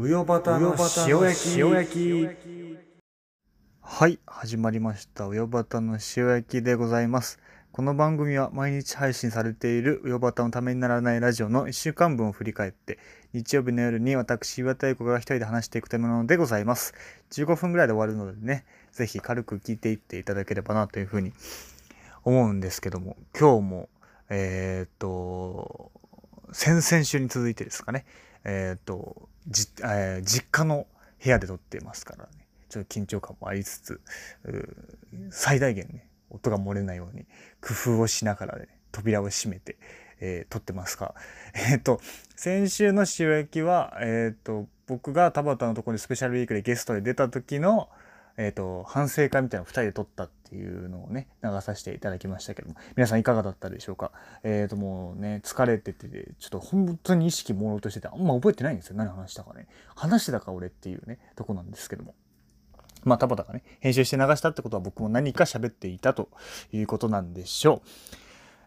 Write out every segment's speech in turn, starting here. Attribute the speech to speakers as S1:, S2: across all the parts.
S1: うよばたの塩焼き塩焼き。
S2: はい始まりました。うよばたの塩焼きでございます。この番組は毎日配信されているうよばたのためにならないラジオの1週間分を振り返って日曜日の夜に私岩田英子が一人で話していくためなのでございます。15分ぐらいで終わるのでねぜひ軽く聞いていっていただければなというふうに思うんですけども。今日もえっ、と先々週に続いてですかね。えっ、とじ、えー実家の部屋で撮ってますからね。ちょっと緊張感もありつつ最大限ね音が漏れないように工夫をしながらね扉を閉めて、えー撮ってますが えっ、と先週の塩焼きはえっ、と僕が田畑のところにスペシャルウィークでゲストで出た時のえっ、と反省会みたいなのを2人で撮ったっていうのをね流させていただきましたけども。皆さんいかがだったでしょうか？えっ、ともうね疲れててちょっと本当に意識朦朧としててあんま覚えてないんですよ。何話したかね。話してたか俺っていうねとこなんですけども。まあ田畑がね編集して流したってことは僕も何か喋っていたということなんでしょ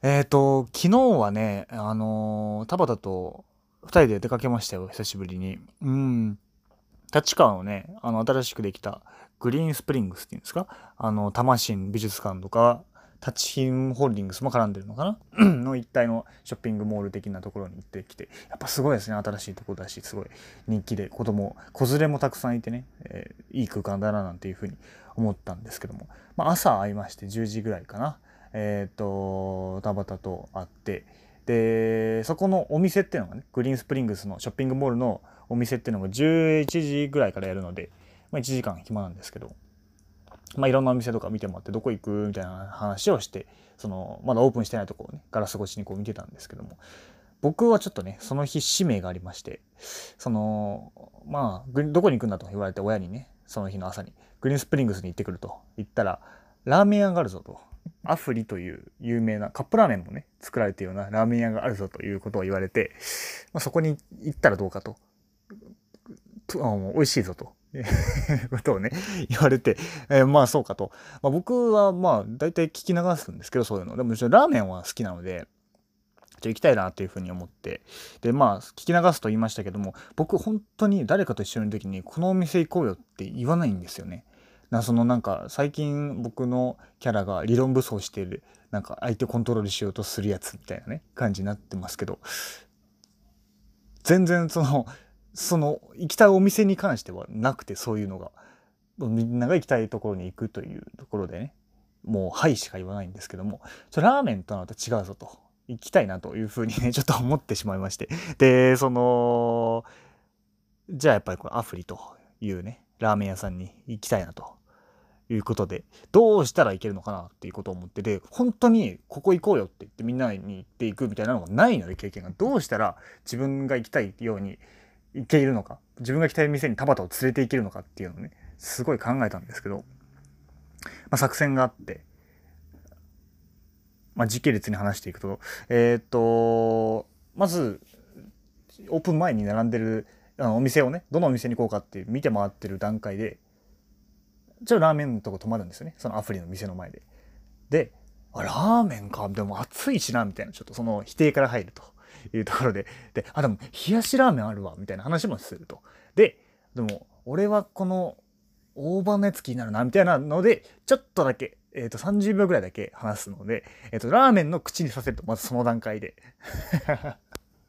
S2: う。えっ、と昨日はねあのー田畑と2人で出かけましたよ久しぶりに。うん。立川のねあの新しくできたグリーンスプリングスっていうんですか？あの多摩新美術館とかタチヒンホールディングスも絡んでるのかな？の一帯のショッピングモール的なところに行ってきてやっぱすごいですね。新しいとこだしすごい人気で子供子連れもたくさんいてね、えーいい空間だななんていうふうに思ったんですけども、まあ、朝会いまして10時ぐらいかな。えっ、と田畑と会ってでそこのお店っていうのがねグリーンスプリングスのショッピングモールのお店っていうのが11時ぐらいからやるので、まあ、1時間暇なんですけど、まあ、いろんなお店とか見てもらってどこ行く？みたいな話をしてそのまだオープンしてないとこをねガラス越しにこう見てたんですけども僕はちょっとねその日使命がありましてそのまあどこに行くんだと言われて親にねその日の朝にグリーンスプリングスに行ってくると言ったらラーメン屋があるぞと。アフリという有名なカップラーメンもね作られているようなラーメン屋があるぞということを言われて、まあ、そこに行ったらどうかと。と美味しいぞと。ことをね言われて、えーまあそうかと、まあ、僕はまあ大体聞き流すんですけどそういうの。でもちろんラーメンは好きなのでじゃ行きたいなっていうふうに思って。でまあ聞き流すと言いましたけども僕本当に誰かと一緒にいる時にこのお店行こうよって言わないんですよね。なそのなんか最近僕のキャラが理論武装しているなんか相手コントロールしようとするやつみたいなね感じになってますけど。全然そのその行きたいお店に関してはなくてそういうのが。みんなが行きたいところに行くというところでね。もう「はい」しか言わないんですけども。ちょラーメンとなると違うぞと行きたいなというふうにねちょっと思ってしまいまして。でそのじゃあやっぱりこれアフリというねラーメン屋さんに行きたいなということでどうしたらいけるのかなっていうことを思ってで本当にここ行こうよって言ってみんなに行っていくみたいなのがないので経験が。どうしたら自分が行きたいように行けるのか？自分が行きたい店に田畑を連れて行けるのかっていうのをねすごい考えたんですけど、まあ、作戦があって、まあ、時系列に話していくとえーっとまずオープン前に並んでるあのお店をねどのお店に行こうかって見て回ってる段階でちょっとラーメンのとこ泊まるんですよね。そのアプリの店の前で。であラーメンか。でも暑いしなみたいな。ちょっとその否定から入ると。いうところで。であでも冷やしラーメンあるわみたいな話もすると。ででも俺はこの大葉のやつ気になるなみたいなのでちょっとだけ、えー、と30秒ぐらいだけ話すので、えー、とラーメンの口にさせるとまずその段階で。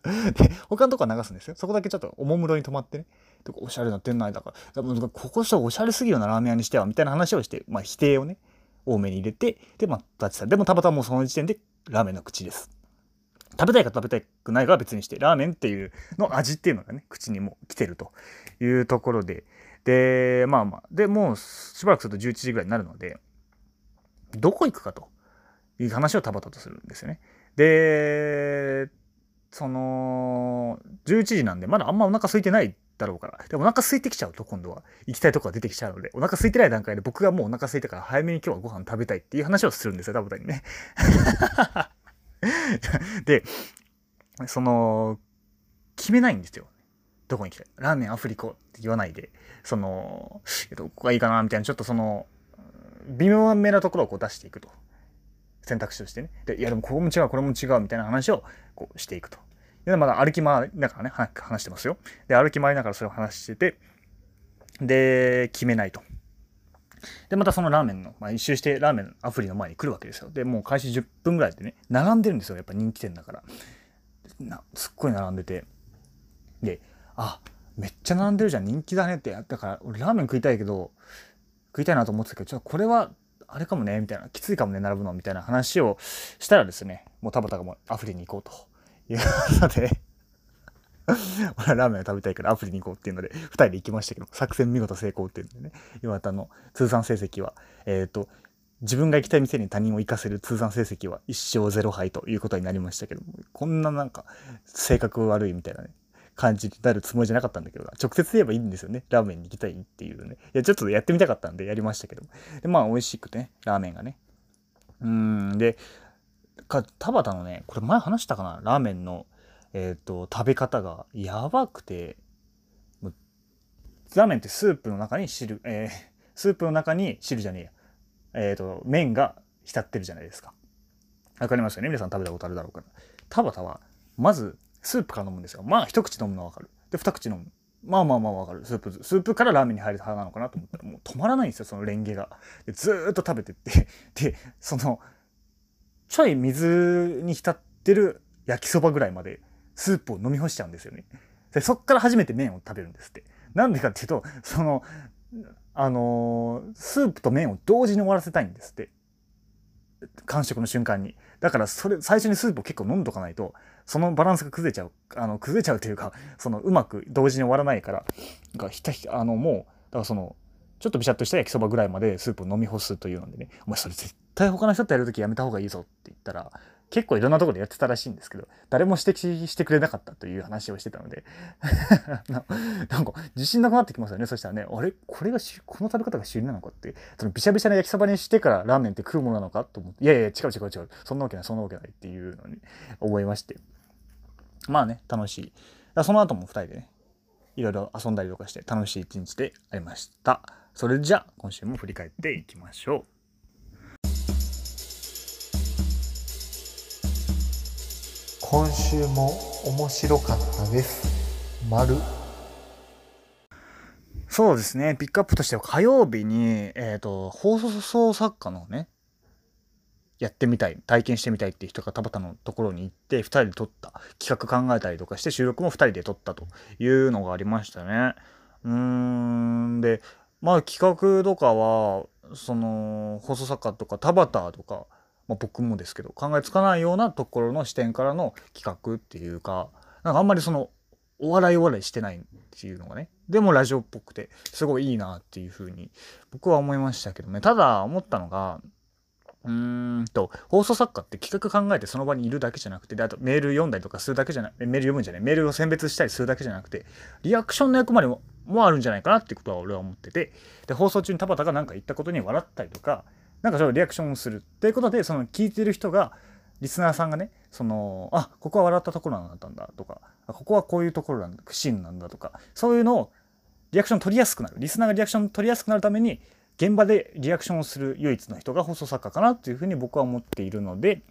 S2: で他のとこは流すんですよ。そこだけちょっとおもむろに止まってね。でおしゃれな店内だから。でもここしょおしゃれすぎるようなラーメン屋にしてはみたいな話をして、まあ、否定をね多めに入れてでまあ立ち去る。でもたまたまもうその時点でラーメンの口です。食べたいか食べたくないかは別にしてラーメンっていうの味っていうのがね口にも来てるというところで。でまあまあでもうしばらくすると11時ぐらいになるのでどこ行くかという話を田畑とするんですよね。でその11時なんでまだあんまお腹空いてないだろうから。でお腹空いてきちゃうと今度は行きたいとこが出てきちゃうのでお腹空いてない段階で僕がもうお腹空いたから早めに今日はご飯食べたいっていう話をするんですよ田畑にね。でその決めないんですよ。どこに行きたいラーメンアフリコって言わないで。そのどこがいいかなみたいな。ちょっとその微妙めなところをこう出していくと。選択肢としてね。でいやでもここも違うこれも違うみたいな話をこうしていくと。でまだ歩き回りながらね、話してますよ。で、歩き回りながらそれを話してて、で、決めないと。で、またそのラーメンの、まあ、一周してラーメンアプリの前に来るわけですよ。で、もう開始10分ぐらいでね、並んでるんですよ。やっぱ人気店だから。なすっごい並んでて。で、あ、めっちゃ並んでるじゃん、人気だねって。だから、俺ラーメン食いたいけど、食いたいなと思ってたけど、ちょっとこれは、あれかもね、みたいな、きついかもね、並ぶの、みたいな話をしたらですね、もう田畑がもうアプリに行こうということで 俺はラーメンを食べたいからアプリに行こうっていうので、2人で行きましたけど、作戦見事成功っていうんでね、岩田の通算成績は、えっ、ー、と、自分が行きたい店に他人を行かせる通算成績は1勝0敗ということになりましたけども、こんななんか性格悪いみたいなね、感じになるつもりじゃなかったんだけど、直接言えばいいんですよね。ラーメンに行きたいっていうね。いや、ちょっとやってみたかったんでやりましたけど。で、まあ、美味しくてね、ラーメンがね。うん、で、か田畑のね、これ前話したかな？ラーメンの、えっ、ー、と、食べ方がやばくて、ラーメンってスープの中に汁、えー、スープの中に汁じゃねえや。えっ、ー、と、麺が浸ってるじゃないですか。わかりますよね？皆さん食べたことあるだろうから。田畑は、まず、スープから飲むんですよ。まあ、一口飲むのはわかる。で、二口飲む。まあまあまあわかる。スープ、スープからラーメンに入る派なのかなと思ったら、もう止まらないんですよ、そのレンゲが。でずーっと食べてって。で、その、ちょい水に浸ってる焼きそばぐらいまでスープを飲み干しちゃうんですよね。で、そっから初めて麺を食べるんですって。なんでかっていうと、その、あのー、スープと麺を同時に終わらせたいんですって。完食の瞬間に。だから、それ、最初にスープを結構飲んどかないと、そのバランスが崩れちゃう。あの、崩れちゃうというか、その、うまく同時に終わらないから、がひたひた、あの、もう、だからその、ちょっとビシャッとした焼きそばぐらいまでスープを飲み干すというのでね、お前それ絶対他の人とやるときやめた方がいいぞって言ったら、結構いろんなとこでやってたらしいんですけど、誰も指摘してくれなかったという話をしてたので な、なんか自信なくなってきますよね。そしたらね、あれ？これがこの食べ方が主流なのかって、そのびしゃびしゃな焼きそばにしてからラーメンって食うものなのかと思って、いやいや、違う違う違う、そんなわけない、そんなわけないっていうのに思いまして。まあね、楽しい。その後も2人でね、いろいろ遊んだりとかして楽しい一日でありました。それじゃあ、今週も振り返っていきましょう。
S1: 今週も面白かったです。丸
S2: そうですね。ピックアップとしては火曜日に、えっ、ー、と、放送作家のね、やってみたい、体験してみたいっていう人が田畑のところに行って、2人で撮った、企画考えたりとかして、収録も2人で撮ったというのがありましたね。うーん、で、まあ企画とかは、その、放送作家とか田畑とか、まあ、僕もですけど考えつかないようなところの視点からの企画っていうかなんかあんまりそのお笑いお笑いしてないっていうのがねでもラジオっぽくてすごいいいなっていうふうに僕は思いましたけどね。ただ思ったのがうーんと放送作家って企画考えてその場にいるだけじゃなくてであとメール読んだりとかするだけじゃないメール読むんじゃないメールを選別したりするだけじゃなくてリアクションの役割ももあるんじゃないかなってことは俺は思っててで放送中に田畑が何か言ったことに笑ったりとかなんかそれリアクションをするっていうことでその聞いてる人がリスナーさんがねそのあここは笑ったところなんだんだとかここはこういうところなんだシーンなんだとかそういうのをリアクション取りやすくなる。リスナーがリアクション取りやすくなるために現場でリアクションをする唯一の人が放送作家かなっていうふうに僕は思っているので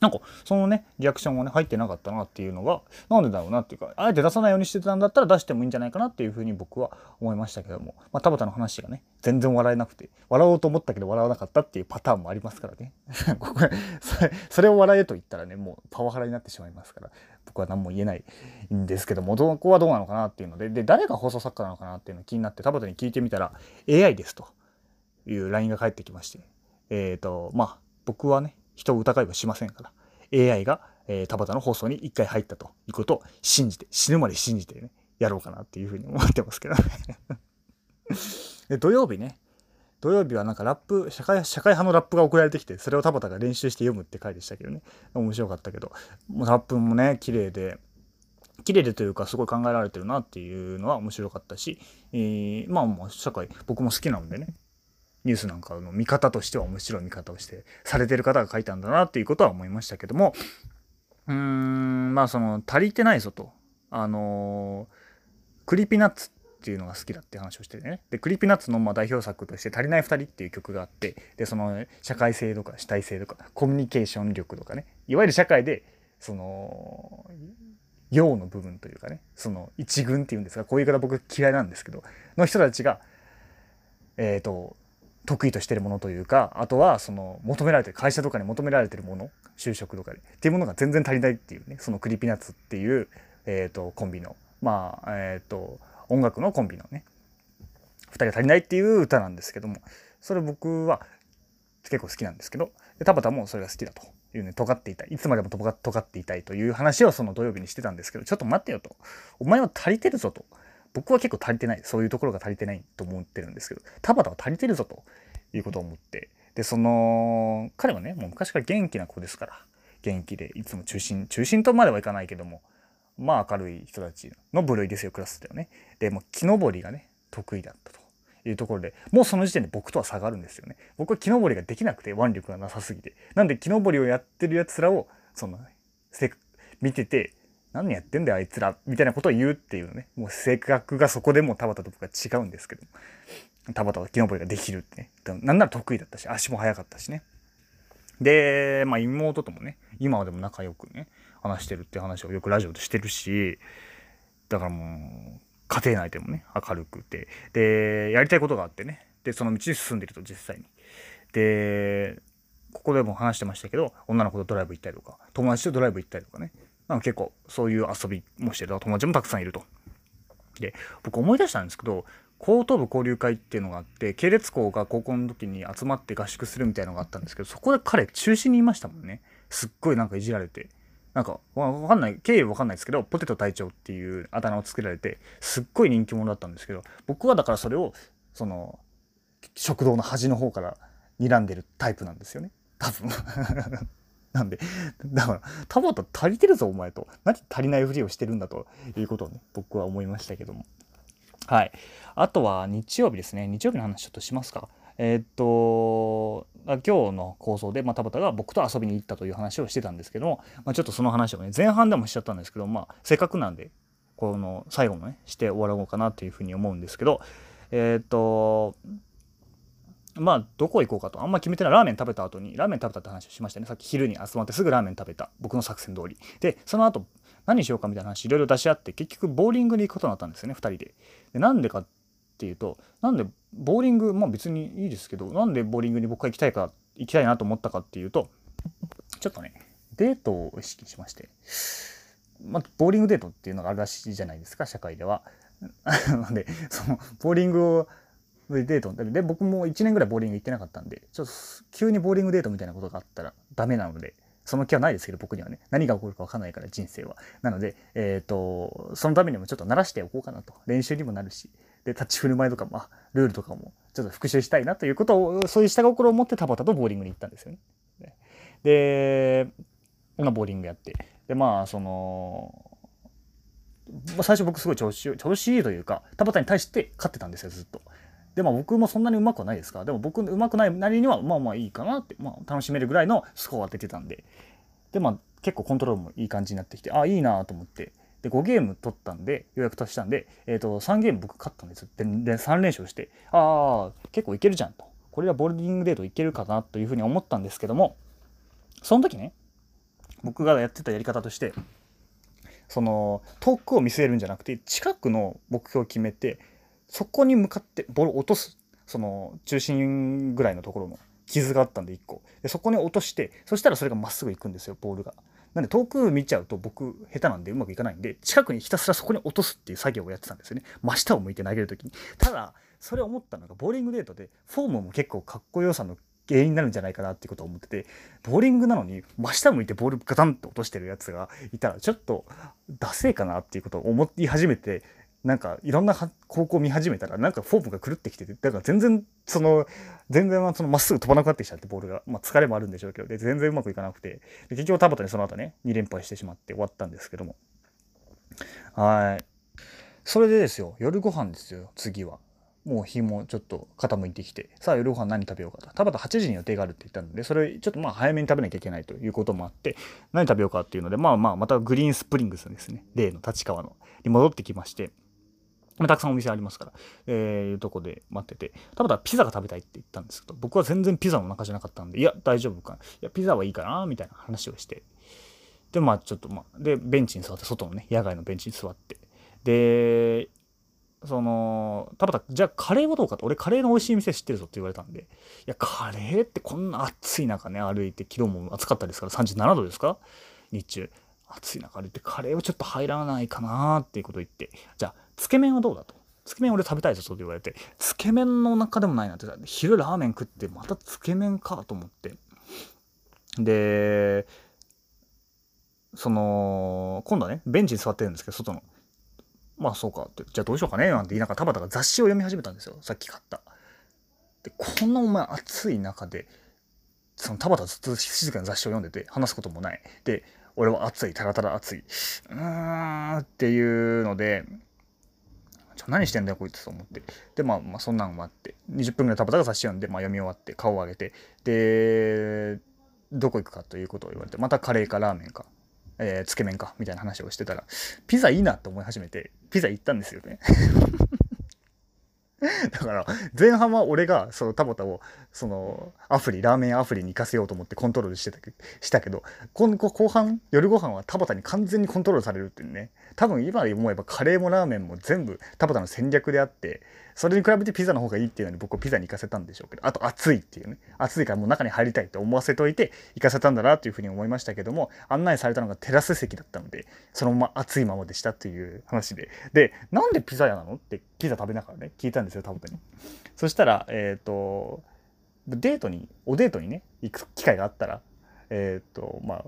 S2: なんかそのねリアクションがね入ってなかったなっていうのがなんでだろうなっていうかあえて出さないようにしてたんだったら出してもいいんじゃないかなっていうふうに僕は思いましたけども、まあ、田畑の話がね全然笑えなくて笑おうと思ったけど笑わなかったっていうパターンもありますからね。ここそれそれを笑えと言ったらねもうパワハラになってしまいますから僕は何も言えないんですけどもどこはどうなのかなっていうのでで誰が放送作家なのかなっていうの気になって田畑に聞いてみたら AI ですという LINE が返ってきましてえっ、ー、とまあ僕はね人を疑いはしませんから。AI が、えー、田畑の放送に一回入ったということを信じて、死ぬまで信じてね、やろうかなっていうふうに思ってますけどね。で土曜日ね、土曜日はなんかラップ、社会、社会派のラップが送られてきて、それを田畑が練習して読むって回でしたけどね。面白かったけど、もうラップもね、綺麗で、綺麗でというかすごい考えられてるなっていうのは面白かったし、えー、まあまあ社会僕も好きなんでね。ニュースなんかの見方としては面白い見方をしてされてる方が書いたんだなっていうことは思いましたけどもうーんまあその足りてないぞと。あのー、クリピナッツっていうのが好きだって話をしてね。でクリピナッツのまあ代表作として「足りない2人」っていう曲があってでその社会性とか主体性とかコミュニケーション力とかね。いわゆる社会でその陽の部分というかね。その一軍っていうんですがこういう言い方僕嫌いなんですけどの人たちがえっ、と得意としてるものというかあとはその求められてる会社とかに求められてるもの就職とかでっていうものが全然足りないっていうねそのクリピナッツっていう、えー、とコンビのまあえっ、と音楽のコンビのね2人が足りないっていう歌なんですけどもそれ僕は結構好きなんですけど田畑もそれが好きだというね尖っていたいいつまでも尖っていたいという話をその土曜日にしてたんですけどちょっと待ってよと。お前は足りてるぞと。僕は結構足りてないそういうところが足りてないと思ってるんですけど田畑は足りてるぞということを思ってでその彼はねもう昔から元気な子ですから元気でいつも中心中心とまではいかないけどもまあ明るい人たちの部類ですよクラスだよね。でも木登りがね得意だったというところでもうその時点で僕とは差がるんですよね。僕は木登りができなくて腕力がなさすぎて。なんで木登りをやってるやつらをその見てて何やってんだよあいつらみたいなことを言うっていうね。もう性格がそこでも田畑と僕は違うんですけど。田畑は木登りができるってね。なんなら得意だったし足も速かったしね。でまあ妹ともね今はでも仲良くね話してるって話をよくラジオでしてるしだからもう家庭内でもね明るくて。でやりたいことがあってね。でその道に進んでると実際に。でここでも話してましたけど女の子とドライブ行ったりとか友達とドライブ行ったりとかね。なんか結構そういう遊びもしてる友達もたくさんいると。で僕思い出したんですけど高等部交流会っていうのがあって系列校が高校の時に集まって合宿するみたいのがあったんですけどそこで彼中心にいましたもんね。すっごいなんかいじられて。なんかわかんない経緯わかんないですけどポテト隊長っていうあだ名を作られてすっごい人気者だったんですけど僕はだからそれをその食堂の端の方から睨んでるタイプなんですよね。多分。なんでだから田畑足りてるぞお前と。何足りないふりをしてるんだということをね僕は思いましたけども。はい。あとは日曜日ですね。日曜日の話ちょっとしますか。えー、っと今日の構想で、まあ、田畑が僕と遊びに行ったという話をしてたんですけども、まあ、ちょっとその話をね前半でもしちゃったんですけど、まあ、せっかくなんでこの最後もねして終わろうかなというふうに思うんですけどえー、っとまあどこ行こうかと。あんま決めてないラーメン食べた後にラーメン食べたって話をしましたね。さっき昼に集まってすぐラーメン食べた。僕の作戦通り。でその後何しようかみたいな話いろいろ出し合って結局ボーリングに行くことになったんですよね2人で。でなんでかっていうとなんでボーリングまあ別にいいですけどなんでボーリングに僕が行きたいか行きたいなと思ったかっていうとちょっとねデートを意識しまして。まあボーリングデートっていうのがあるらしいじゃないですか社会では。なんでそのボーリングをデート。で僕も1年ぐらいボーリング行ってなかったんでちょっと急にボーリングデートみたいなことがあったらダメなのでその気はないですけど僕にはね何が起こるか分かんないから人生は。なのでえっ、ー、とそのためにもちょっと慣らしておこうかなと。練習にもなるし。で立ち振る舞いとか、まあ、ルールとかもちょっと復習したいなということをそういう下心を持って田畑とボーリングに行ったんですよね。で、まあ、ボーリングやって。でまあその最初僕すごい調子調子いいというか田畑に対して勝ってたんですよずっと。でも僕もそんなにうまくはないですか？らでも僕うまくないなりにはまあまあいいかなって、まあ、楽しめるぐらいのスコア出てたんで。でまあ結構コントロールもいい感じになってきてああいいなと思って。で5ゲーム取ったんで予約としたんで、えーと、3ゲーム僕勝ったんですでで3連勝して。ああ結構いけるじゃんと。これはボルディングデートいけるかなというふうに思ったんですけどもその時ね僕がやってたやり方としてその遠くを見据えるんじゃなくて近くの目標を決めてそこに向かってボールを落とすその中心ぐらいのところの傷があったんで1個。でそこに落としてそしたらそれがまっすぐ行くんですよボールが。なんで遠く見ちゃうと僕下手なんでうまくいかないんで近くにひたすらそこに落とすっていう作業をやってたんですよね。真下を向いて投げる時に。ただそれ思ったのがボーリングデートでフォームも結構かっこよさの原因になるんじゃないかなっていうことを思っててボーリングなのに真下向いてボールガタンと落としてるやつがいたらちょっとダセえかなっていうことを思い始めてなんかいろんな高校見始めたらなんかフォームが狂ってきててだから全然その全然まっすぐ飛ばなくなってきちゃってボールが、まあ、疲れもあるんでしょうけどで全然うまくいかなくて。で結局田畑にその後ね2連敗してしまって終わったんですけども。はい。それでですよ夜ご飯ですよ次は。もう日もちょっと傾いてきて。さあ夜ご飯何食べようかと。田畑8時に予定があるって言ったのでそれちょっとまあ早めに食べなきゃいけないということもあって何食べようかっていうのでまあまあまたグリーンスプリングスですね。例の立川の。に戻ってきまして。まあ、たくさんお店ありますから、えー、いうとこで待ってて、ただピザが食べたいって言ったんですけど、僕は全然ピザの中じゃなかったんで、いや、大丈夫か。いや、ピザはいいかな、みたいな話をして。でまあちょっとまあでベンチに座って外のね野外のベンチに座ってでその田畑じゃあカレーはどうかと俺カレーの美味しい店知ってるぞって言われたんでいやカレーってこんな暑い中ね歩いて昨日も暑かったですから37度ですか？日中暑い中歩いてカレーはちょっと入らないかなーっていうことを言ってじゃあつけ麺はどうだと？つけ麺俺食べたいぞと言われてつけ麺の中でもないなって昼ラーメン食ってまたつけ麺かと思ってでその今度はねベンチに座ってるんですけど外のまあそうかって、じゃあどうしようかねなんて言いながら田畑が雑誌を読み始めたんですよ。さっき買った。で、こんなお前暑い中で、その田畑ずっと静かに雑誌を読んでて話すこともない。で、俺は暑い、たらたら暑い。うーんっていうので、何してんだよこいつと思って。で、まあ、まあ、そんなんもあって、20分ぐらいたばたが差し読んで、まあ読み終わって顔を上げて、で、どこ行くかということを言われて、またカレーかラーメンかえー、つけ麺かみたいな話をしてたらピザいいなって思い始めてピザ行ったんですよね だから前半は俺がその田畑をそのアフリラーメンアフリに行かせようと思ってコントロールしてたしたけど今後後半夜ご飯は田畑に完全にコントロールされるっていうね。多分今思えばカレーもラーメンも全部田畑の戦略であってそれに比べてピザの方がいいっていうのに僕はピザに行かせたんでしょうけどあと暑いっていうね。暑いからもう中に入りたいって思わせといて行かせたんだなというふうに思いましたけども案内されたのがテラス席だったのでそのまま暑いままでしたという話で。でなんでピザ屋なのってピザ食べながらね聞いたんですよ田畑にそしたらえっ、ー、とデートにおデートにね行く機会があったらえっ、ー、とまあ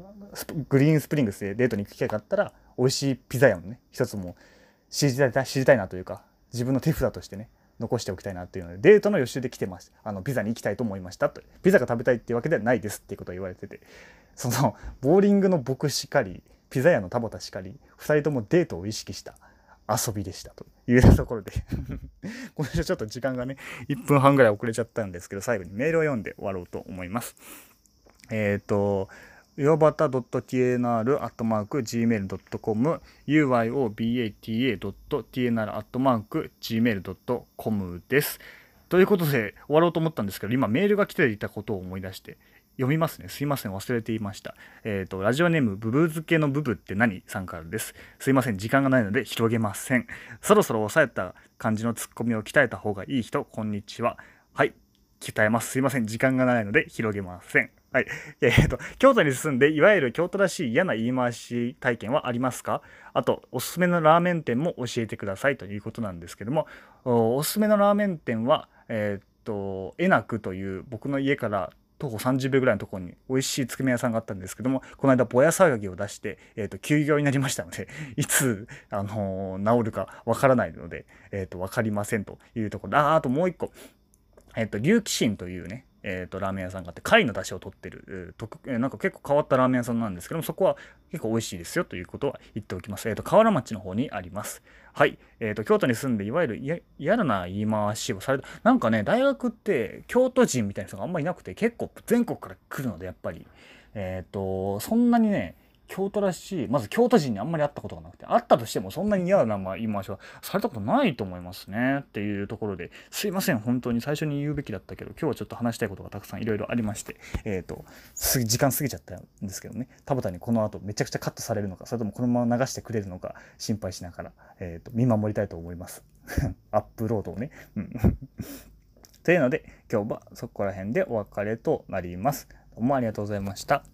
S2: グリーンスプリングスでデートに行く機会があったら美味しいピザ屋のね一つも知りたい知りたいなというか自分の手札としてね残しておきたいなっていうのでデートの予習で来てます。あのピザに行きたいと思いましたと。ピザが食べたいっていうわけではないですっていうことを言われてて。そのボーリングの僕しかりピザ屋の田幡しかり2人ともデートを意識した。遊びでしたと。いうところで。今週ちょっと時間がね1分半ぐらい遅れちゃったんですけど最後にメールを読んで終わろうと思います。えっ、ー、とよばた .tnr.gmail.com uyobata.tnr.gmail.com です。ということで終わろうと思ったんですけど今メールが来ていたことを思い出して読みますね。すいません。忘れていました。えっ、ー、と、ラジオネーム、ブブ漬けのブブって何さんからです。すいません。時間がないので広げません。そろそろ抑えた感じのツッコミを鍛えた方がいい人、こんにちは。はい。鍛えます。すいません。時間がないので広げません。はい。えー、っと、京都に住んで、いわゆる京都らしい嫌な言い回し体験はありますか？あと、おすすめのラーメン店も教えてくださいということなんですけども、おすすめのラーメン店は、えー、っと、えなくという僕の家から徒歩30秒ぐらいのところに美味しいつけ麺屋さんがあったんですけども、この間ぼや騒ぎを出して、え、ー、と、休業になりましたので、いつ、あのー、治るかわからないので、え、ー、と、わかりませんというところ。で、あ、あともう一個、えっ、と、竜騎神というね、えーと、ラーメン屋さんがあって貝の出汁を取ってる、えー、なんか結構変わったラーメン屋さんなんですけどもそこは結構美味しいですよということは言っておきます。えっ、ー、と河原町の方にあります。はい。えっ、ー、と京都に住んでいわゆる嫌な言い回しをされたなんかね大学って京都人みたいな人があんまりいなくて結構全国から来るのでやっぱりえっ、とそんなにね京都らしい、まず京都人にあんまり会ったことがなくて、会ったとしてもそんなに嫌な言い回しはされたことないと思いますね。っていうところで、すいません、本当に最初に言うべきだったけど、今日はちょっと話したいことがたくさんいろいろありまして、えっ、ー、と、時間過ぎちゃったんですけどね、田畑にこの後めちゃくちゃカットされるのか、それともこのまま流してくれるのか心配しながら、えっ、ー、と、見守りたいと思います。アップロードをね。うん というので、今日はそこら辺でお別れとなります。どうもありがとうございました。